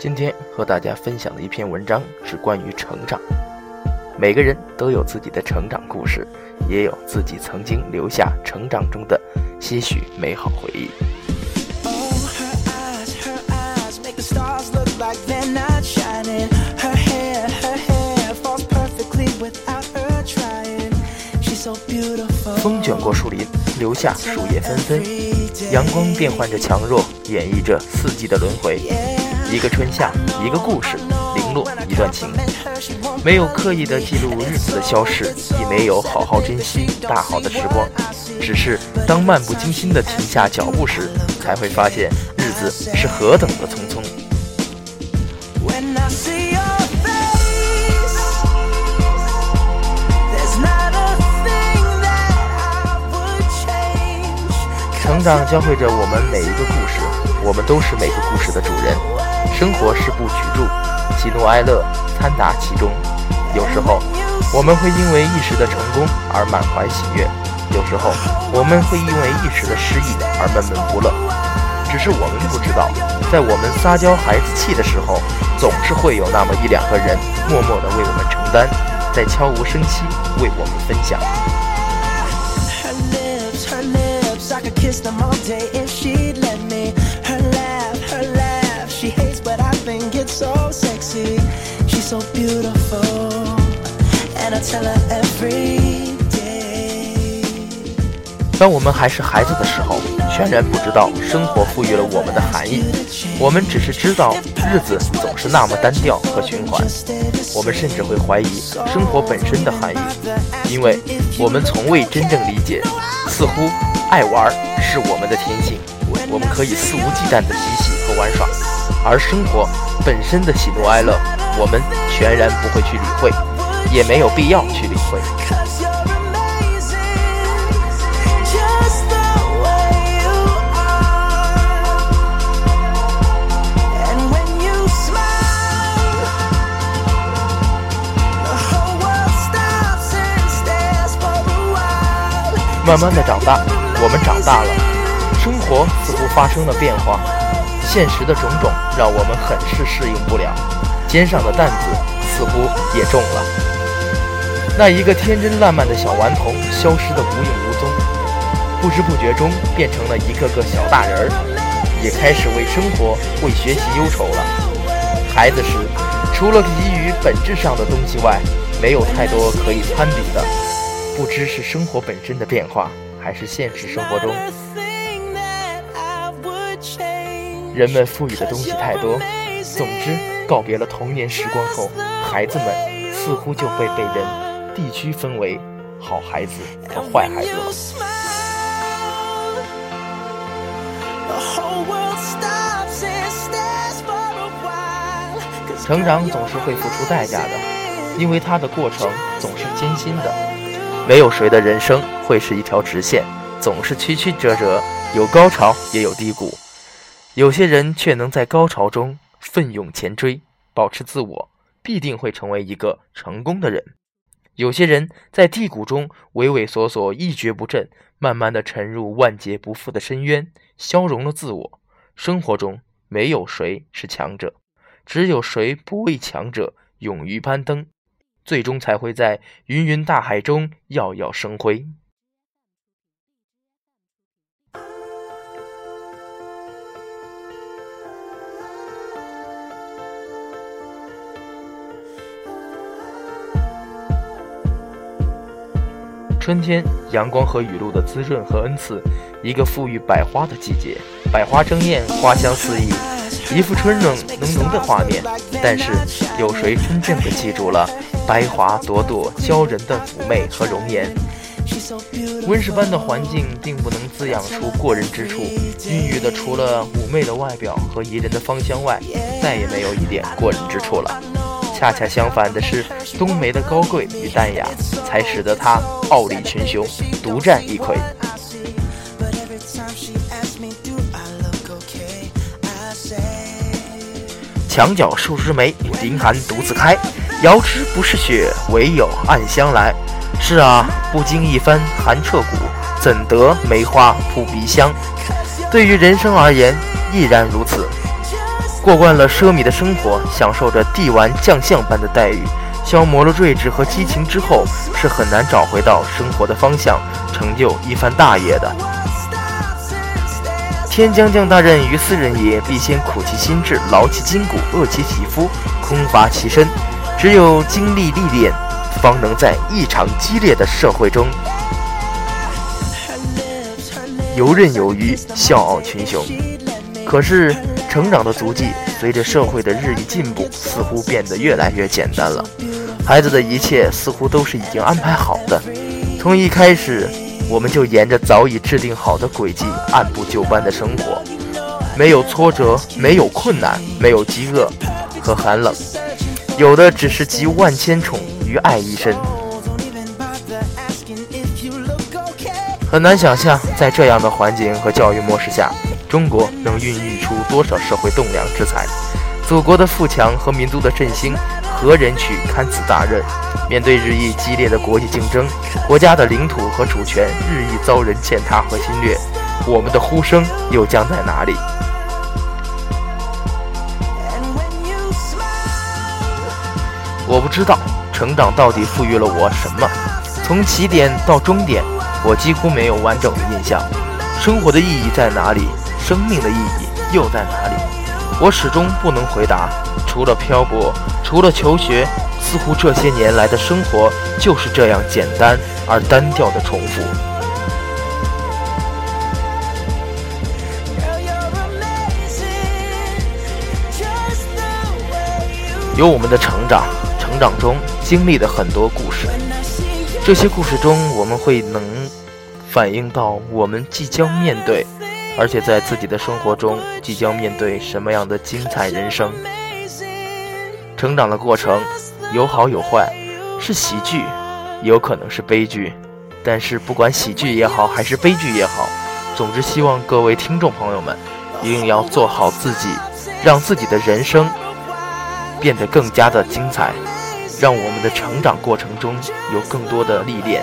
今天和大家分享的一篇文章是关于成长。每个人都有自己的成长故事，也有自己曾经留下成长中的些许美好回忆。风卷过树林，留下树叶纷纷，阳光变换着强弱，演绎着四季的轮回。一个春夏，一个故事，零落一段情，没有刻意的记录日子的消逝，亦没有好好珍惜大好的时光，只是当漫不经心的停下脚步时，才会发现日子是何等的匆匆。成长教会着我们每一个故事，我们都是每个故事的主人。生活是部曲注，喜怒哀乐掺杂其中。有时候，我们会因为一时的成功而满怀喜悦；有时候，我们会因为一时的失意而闷闷不乐。只是我们不知道，在我们撒娇孩子气的时候，总是会有那么一两个人默默地为我们承担，在悄无声息为我们分享。So beautiful，and a color every 当我们还是孩子的时候，全然不知道生活赋予了我们的含义。我们只是知道日子总是那么单调和循环。我们甚至会怀疑生活本身的含义，因为我们从未真正理解，似乎爱玩是我们的天性，我们可以肆无忌惮的嬉戏和玩耍，而生活。本身的喜怒哀乐，我们全然不会去理会，也没有必要去理会。慢慢的长大，我们长大了，生活似乎发生了变化。现实的种种让我们很是适应不了，肩上的担子似乎也重了。那一个天真烂漫的小顽童消失得无影无踪，不知不觉中变成了一个个小大人儿，也开始为生活、为学习忧愁了。孩子时，除了给予本质上的东西外，没有太多可以攀比的。不知是生活本身的变化，还是现实生活中。人们赋予的东西太多，总之，告别了童年时光后，孩子们似乎就会被人地区分为好孩子和坏孩子了。成长总是会付出代价的，因为它的过程总是艰辛的。没有谁的人生会是一条直线，总是曲曲折折，有高潮也有低谷。有些人却能在高潮中奋勇前追，保持自我，必定会成为一个成功的人；有些人在低谷中畏畏缩缩，一蹶不振，慢慢的沉入万劫不复的深渊，消融了自我。生活中没有谁是强者，只有谁不为强者，勇于攀登，最终才会在芸芸大海中耀耀生辉。春天，阳光和雨露的滋润和恩赐，一个馥郁百花的季节，百花争艳，花香四溢，一幅春暖浓浓的画面。但是，有谁真正的记住了白花朵朵娇人的妩媚和容颜？温室般的环境并不能滋养出过人之处，孕育的除了妩媚的外表和宜人的芳香外，再也没有一点过人之处了。恰恰相反的是，冬梅的高贵与淡雅，才使得她傲立群雄，独占一魁。墙角数枝梅，凌寒独自开。遥知不是雪，唯有暗香来。是啊，不经一番寒彻骨，怎得梅花扑鼻香？对于人生而言，亦然如此。过惯了奢靡的生活，享受着帝王将相般的待遇，消磨了睿智和激情之后，是很难找回到生活的方向，成就一番大业的。天将降大任于斯人也，必先苦其心志，劳其筋骨，饿其体肤，空乏其身。只有经历历练，方能在异常激烈的社会中游刃有余，笑傲群雄。可是，成长的足迹随着社会的日益进步，似乎变得越来越简单了。孩子的一切似乎都是已经安排好的，从一开始，我们就沿着早已制定好的轨迹，按部就班的生活，没有挫折，没有困难，没有饥饿和寒冷。有的只是集万千宠于爱一身，很难想象在这样的环境和教育模式下，中国能孕育出多少社会栋梁之才。祖国的富强和民族的振兴，何人去堪此大任？面对日益激烈的国际竞争，国家的领土和主权日益遭人践踏和侵略，我们的呼声又将在哪里？我不知道成长到底赋予了我什么。从起点到终点，我几乎没有完整的印象。生活的意义在哪里？生命的意义又在哪里？我始终不能回答。除了漂泊，除了求学，似乎这些年来的生活就是这样简单而单调的重复。有我们的成长。成长中经历的很多故事，这些故事中我们会能反映到我们即将面对，而且在自己的生活中即将面对什么样的精彩人生。成长的过程有好有坏，是喜剧，有可能是悲剧。但是不管喜剧也好，还是悲剧也好，总之希望各位听众朋友们一定要做好自己，让自己的人生变得更加的精彩。让我们的成长过程中有更多的历练。